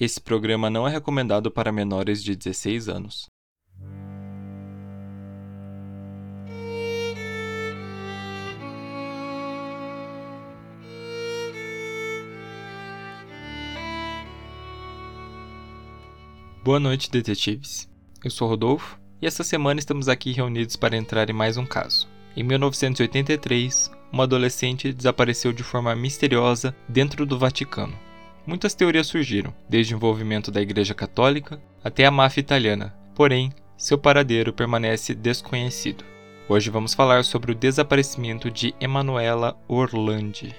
Esse programa não é recomendado para menores de 16 anos. Boa noite, detetives. Eu sou Rodolfo e essa semana estamos aqui reunidos para entrar em mais um caso. Em 1983, uma adolescente desapareceu de forma misteriosa dentro do Vaticano. Muitas teorias surgiram, desde o envolvimento da Igreja Católica até a máfia italiana, porém, seu paradeiro permanece desconhecido. Hoje vamos falar sobre o desaparecimento de Emanuela Orlandi.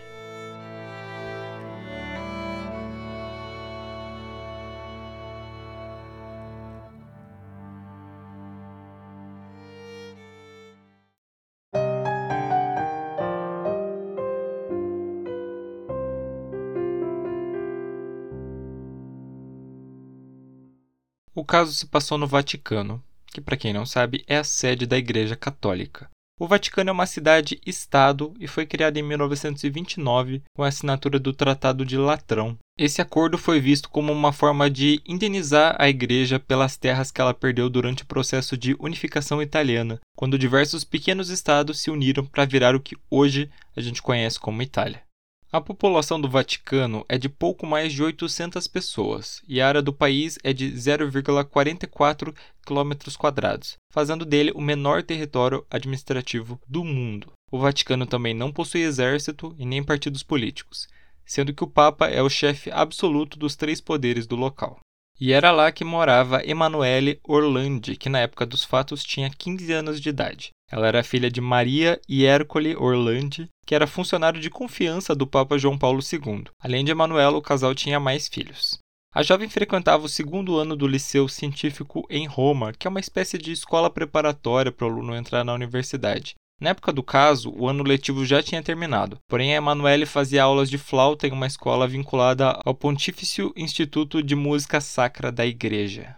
O caso se passou no Vaticano, que, para quem não sabe, é a sede da Igreja Católica. O Vaticano é uma cidade-estado e foi criado em 1929 com a assinatura do Tratado de Latrão. Esse acordo foi visto como uma forma de indenizar a Igreja pelas terras que ela perdeu durante o processo de unificação italiana, quando diversos pequenos estados se uniram para virar o que hoje a gente conhece como Itália. A população do Vaticano é de pouco mais de 800 pessoas e a área do país é de 0,44 km, fazendo dele o menor território administrativo do mundo. O Vaticano também não possui exército e nem partidos políticos, sendo que o Papa é o chefe absoluto dos três poderes do local. E era lá que morava Emanuele Orlandi, que na época dos fatos tinha 15 anos de idade. Ela era filha de Maria e Ercole Orlandi, que era funcionário de confiança do Papa João Paulo II. Além de Emanuela, o casal tinha mais filhos. A jovem frequentava o segundo ano do Liceu Científico em Roma, que é uma espécie de escola preparatória para o aluno entrar na universidade. Na época do caso, o ano letivo já tinha terminado, porém a Emanuele fazia aulas de flauta em uma escola vinculada ao Pontifício Instituto de Música Sacra da Igreja.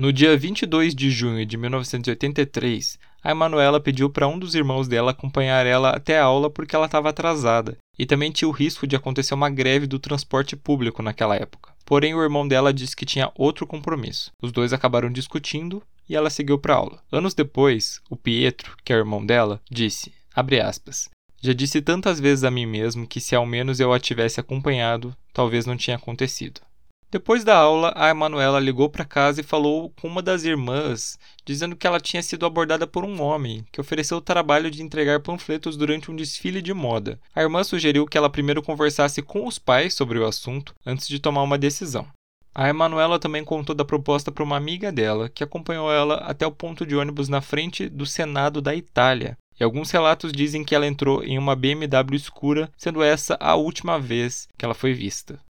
No dia 22 de junho de 1983, a Emanuela pediu para um dos irmãos dela acompanhar ela até a aula porque ela estava atrasada e também tinha o risco de acontecer uma greve do transporte público naquela época. Porém, o irmão dela disse que tinha outro compromisso. Os dois acabaram discutindo e ela seguiu para aula. Anos depois, o Pietro, que é o irmão dela, disse, aspas, já disse tantas vezes a mim mesmo que se ao menos eu a tivesse acompanhado, talvez não tinha acontecido. Depois da aula, a Emanuela ligou para casa e falou com uma das irmãs, dizendo que ela tinha sido abordada por um homem que ofereceu o trabalho de entregar panfletos durante um desfile de moda. A irmã sugeriu que ela primeiro conversasse com os pais sobre o assunto antes de tomar uma decisão. A Emanuela também contou da proposta para uma amiga dela, que acompanhou ela até o ponto de ônibus na frente do Senado da Itália. E alguns relatos dizem que ela entrou em uma BMW escura, sendo essa a última vez que ela foi vista.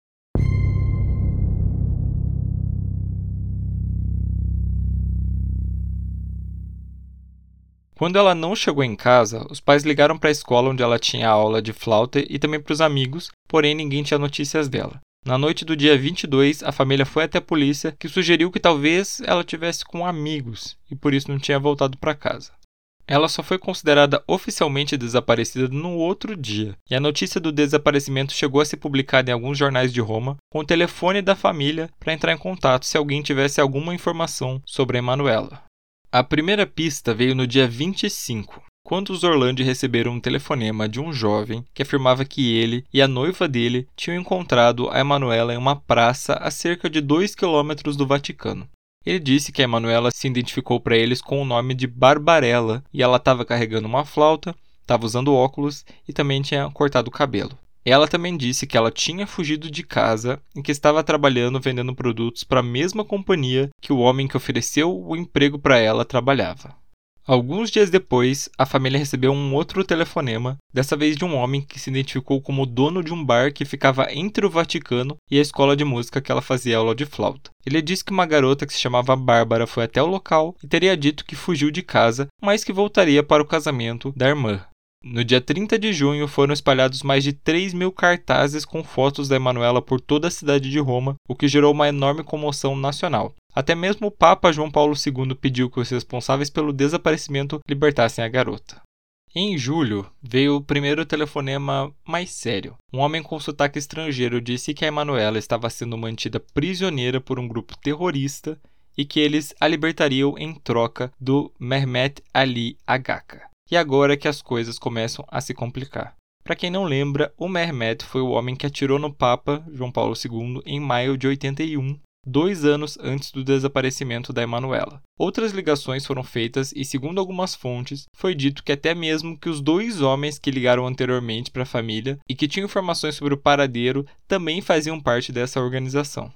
Quando ela não chegou em casa, os pais ligaram para a escola onde ela tinha aula de flauta e também para os amigos, porém ninguém tinha notícias dela. Na noite do dia 22, a família foi até a polícia, que sugeriu que talvez ela tivesse com amigos e por isso não tinha voltado para casa. Ela só foi considerada oficialmente desaparecida no outro dia, e a notícia do desaparecimento chegou a ser publicada em alguns jornais de Roma, com o telefone da família para entrar em contato se alguém tivesse alguma informação sobre a Emanuela. A primeira pista veio no dia 25, quando os Orlando receberam um telefonema de um jovem que afirmava que ele e a noiva dele tinham encontrado a Emanuela em uma praça a cerca de 2 quilômetros do Vaticano. Ele disse que a Emanuela se identificou para eles com o nome de Barbarella e ela estava carregando uma flauta, estava usando óculos e também tinha cortado o cabelo. Ela também disse que ela tinha fugido de casa e que estava trabalhando vendendo produtos para a mesma companhia que o homem que ofereceu o emprego para ela trabalhava. Alguns dias depois, a família recebeu um outro telefonema, dessa vez de um homem que se identificou como dono de um bar que ficava entre o Vaticano e a escola de música que ela fazia aula de flauta. Ele disse que uma garota que se chamava Bárbara foi até o local e teria dito que fugiu de casa, mas que voltaria para o casamento da irmã. No dia 30 de junho foram espalhados mais de 3 mil cartazes com fotos da Emanuela por toda a cidade de Roma, o que gerou uma enorme comoção nacional. Até mesmo o Papa João Paulo II pediu que os responsáveis pelo desaparecimento libertassem a garota. Em julho, veio o primeiro telefonema mais sério. Um homem com sotaque estrangeiro disse que a Emanuela estava sendo mantida prisioneira por um grupo terrorista e que eles a libertariam em troca do Mehmet Ali Agaka. E agora que as coisas começam a se complicar. Para quem não lembra, o Mehmet foi o homem que atirou no Papa João Paulo II em maio de 81 dois anos antes do desaparecimento da Emanuela. Outras ligações foram feitas e, segundo algumas fontes, foi dito que até mesmo que os dois homens que ligaram anteriormente para a família e que tinham informações sobre o paradeiro também faziam parte dessa organização.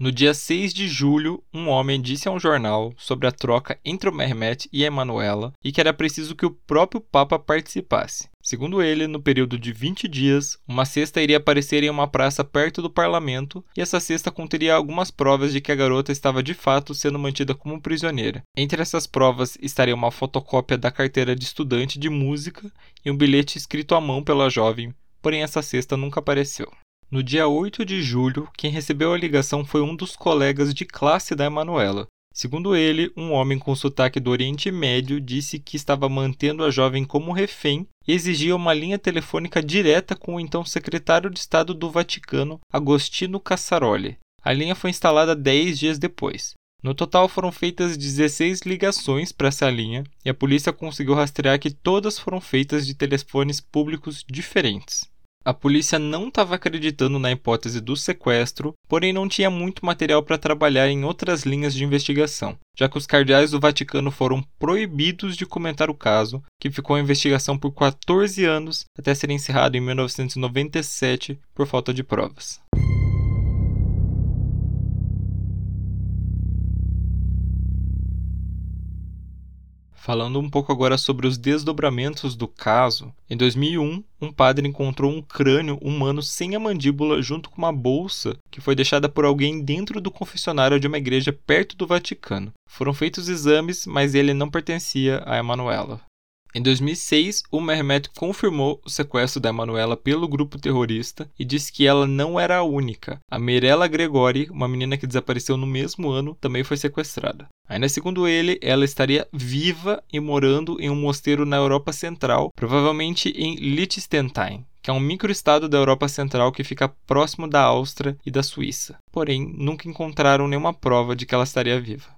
No dia 6 de julho, um homem disse a um jornal sobre a troca entre o Mehmet e a Emanuela e que era preciso que o próprio Papa participasse. Segundo ele, no período de 20 dias, uma cesta iria aparecer em uma praça perto do parlamento e essa cesta conteria algumas provas de que a garota estava de fato sendo mantida como prisioneira. Entre essas provas estaria uma fotocópia da carteira de estudante de música e um bilhete escrito à mão pela jovem, porém essa cesta nunca apareceu. No dia 8 de julho, quem recebeu a ligação foi um dos colegas de classe da Emanuela. Segundo ele, um homem com sotaque do Oriente Médio disse que estava mantendo a jovem como refém e exigia uma linha telefônica direta com o então secretário de Estado do Vaticano, Agostino Cassaroli. A linha foi instalada 10 dias depois. No total foram feitas 16 ligações para essa linha e a polícia conseguiu rastrear que todas foram feitas de telefones públicos diferentes. A polícia não estava acreditando na hipótese do sequestro, porém não tinha muito material para trabalhar em outras linhas de investigação, já que os cardeais do Vaticano foram proibidos de comentar o caso, que ficou em investigação por 14 anos até ser encerrado em 1997 por falta de provas. Falando um pouco agora sobre os desdobramentos do caso, em 2001, um padre encontrou um crânio humano sem a mandíbula junto com uma bolsa que foi deixada por alguém dentro do confessionário de uma igreja perto do Vaticano. Foram feitos exames, mas ele não pertencia a Emanuela. Em 2006, o Mehmet confirmou o sequestro da Emanuela pelo grupo terrorista e disse que ela não era a única. A Mirella Gregori, uma menina que desapareceu no mesmo ano, também foi sequestrada. Ainda segundo ele, ela estaria viva e morando em um mosteiro na Europa Central, provavelmente em Liechtenstein, que é um microestado da Europa Central que fica próximo da Áustria e da Suíça. Porém, nunca encontraram nenhuma prova de que ela estaria viva.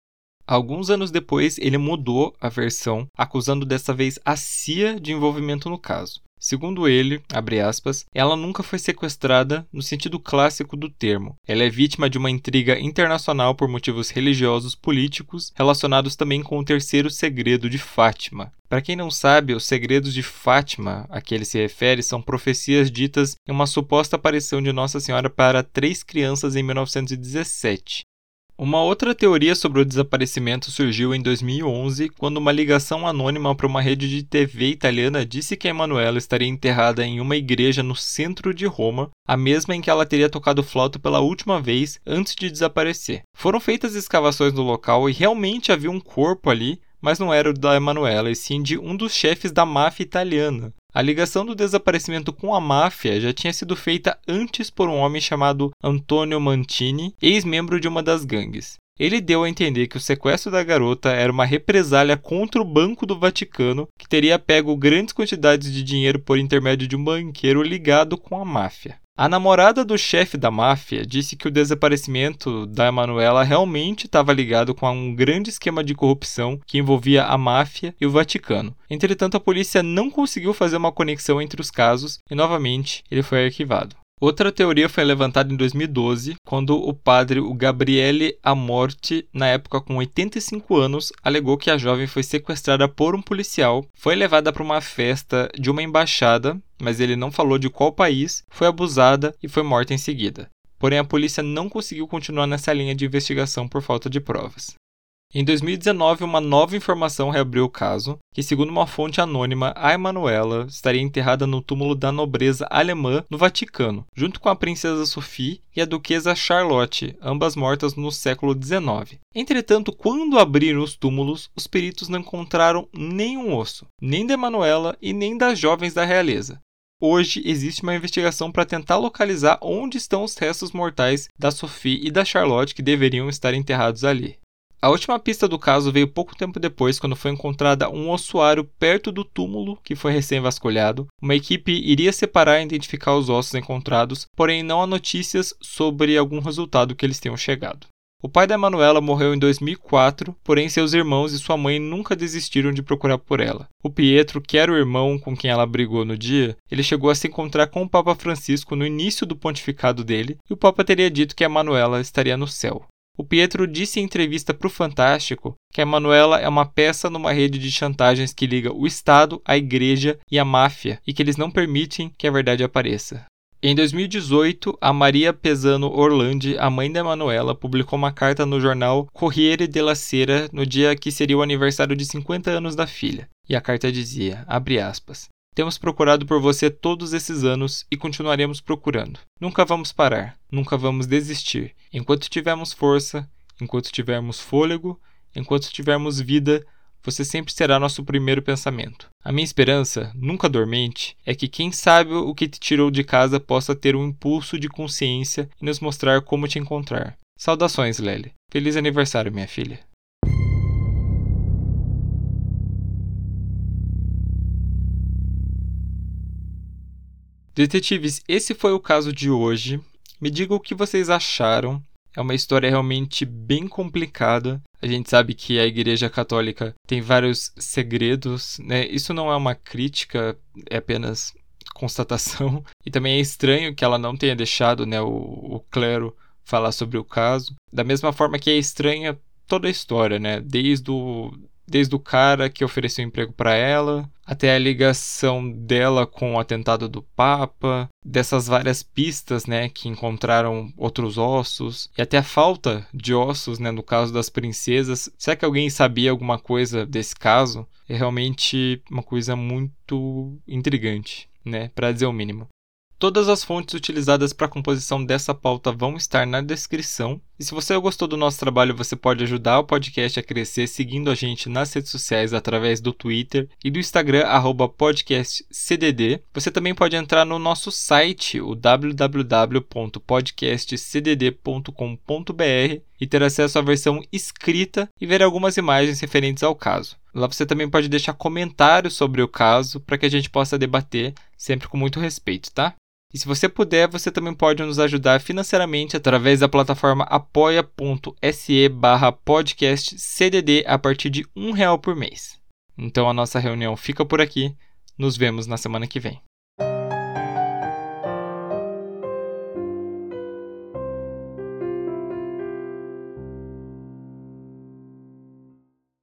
Alguns anos depois, ele mudou a versão, acusando dessa vez a CIA de envolvimento no caso. Segundo ele, aspas, ela nunca foi sequestrada no sentido clássico do termo. Ela é vítima de uma intriga internacional por motivos religiosos políticos, relacionados também com o terceiro segredo de Fátima. Para quem não sabe, os segredos de Fátima a que ele se refere são profecias ditas em uma suposta aparição de Nossa Senhora para três crianças em 1917. Uma outra teoria sobre o desaparecimento surgiu em 2011, quando uma ligação anônima para uma rede de TV italiana disse que Emanuela estaria enterrada em uma igreja no centro de Roma, a mesma em que ela teria tocado flauta pela última vez antes de desaparecer. Foram feitas escavações no local e realmente havia um corpo ali, mas não era o da Emanuela, e sim de um dos chefes da máfia italiana. A ligação do desaparecimento com a máfia já tinha sido feita antes por um homem chamado Antonio Mantini, ex-membro de uma das gangues. Ele deu a entender que o sequestro da garota era uma represália contra o Banco do Vaticano, que teria pego grandes quantidades de dinheiro por intermédio de um banqueiro ligado com a máfia. A namorada do chefe da máfia disse que o desaparecimento da Emanuela realmente estava ligado com um grande esquema de corrupção que envolvia a máfia e o Vaticano. Entretanto, a polícia não conseguiu fazer uma conexão entre os casos e, novamente, ele foi arquivado. Outra teoria foi levantada em 2012, quando o padre Gabriele Amorti, na época com 85 anos, alegou que a jovem foi sequestrada por um policial, foi levada para uma festa de uma embaixada, mas ele não falou de qual país, foi abusada e foi morta em seguida. Porém, a polícia não conseguiu continuar nessa linha de investigação por falta de provas. Em 2019, uma nova informação reabriu o caso, que segundo uma fonte anônima, a Emanuela estaria enterrada no túmulo da nobreza alemã no Vaticano, junto com a princesa Sophie e a duquesa Charlotte, ambas mortas no século XIX. Entretanto, quando abriram os túmulos, os peritos não encontraram nenhum osso, nem da Emanuela e nem das jovens da realeza. Hoje existe uma investigação para tentar localizar onde estão os restos mortais da Sophie e da Charlotte que deveriam estar enterrados ali. A última pista do caso veio pouco tempo depois, quando foi encontrada um ossuário perto do túmulo que foi recém-vasculhado. Uma equipe iria separar e identificar os ossos encontrados, porém não há notícias sobre algum resultado que eles tenham chegado. O pai da Manuela morreu em 2004, porém seus irmãos e sua mãe nunca desistiram de procurar por ela. O Pietro, que era o irmão com quem ela brigou no dia, ele chegou a se encontrar com o Papa Francisco no início do pontificado dele, e o Papa teria dito que a Manuela estaria no céu. O Pietro disse em entrevista para o Fantástico que a Manuela é uma peça numa rede de chantagens que liga o Estado, a Igreja e a máfia e que eles não permitem que a verdade apareça. Em 2018, a Maria Pesano Orlandi, a mãe da Manuela, publicou uma carta no jornal Corriere della Sera no dia que seria o aniversário de 50 anos da filha. E a carta dizia, aspas, temos procurado por você todos esses anos e continuaremos procurando. Nunca vamos parar, nunca vamos desistir. Enquanto tivermos força, enquanto tivermos fôlego, enquanto tivermos vida, você sempre será nosso primeiro pensamento. A minha esperança, nunca dormente, é que quem sabe o que te tirou de casa possa ter um impulso de consciência e nos mostrar como te encontrar. Saudações, Lely. Feliz aniversário, minha filha. Detetives, esse foi o caso de hoje. Me digam o que vocês acharam. É uma história realmente bem complicada. A gente sabe que a Igreja Católica tem vários segredos, né? Isso não é uma crítica, é apenas constatação. E também é estranho que ela não tenha deixado, né, o, o clero falar sobre o caso. Da mesma forma que é estranha toda a história, né? Desde o desde o cara que ofereceu emprego para ela, até a ligação dela com o atentado do Papa, dessas várias pistas, né, que encontraram outros ossos, e até a falta de ossos, né, no caso das princesas. Será que alguém sabia alguma coisa desse caso? É realmente uma coisa muito intrigante, né, para dizer o mínimo. Todas as fontes utilizadas para a composição dessa pauta vão estar na descrição. E se você gostou do nosso trabalho, você pode ajudar o podcast a crescer seguindo a gente nas redes sociais através do Twitter e do Instagram @podcastcdd. Você também pode entrar no nosso site, o www.podcastcdd.com.br e ter acesso à versão escrita e ver algumas imagens referentes ao caso. Lá você também pode deixar comentários sobre o caso para que a gente possa debater sempre com muito respeito, tá? E se você puder, você também pode nos ajudar financeiramente através da plataforma apoia.se barra podcastcdd a partir de um real por mês. Então a nossa reunião fica por aqui. Nos vemos na semana que vem.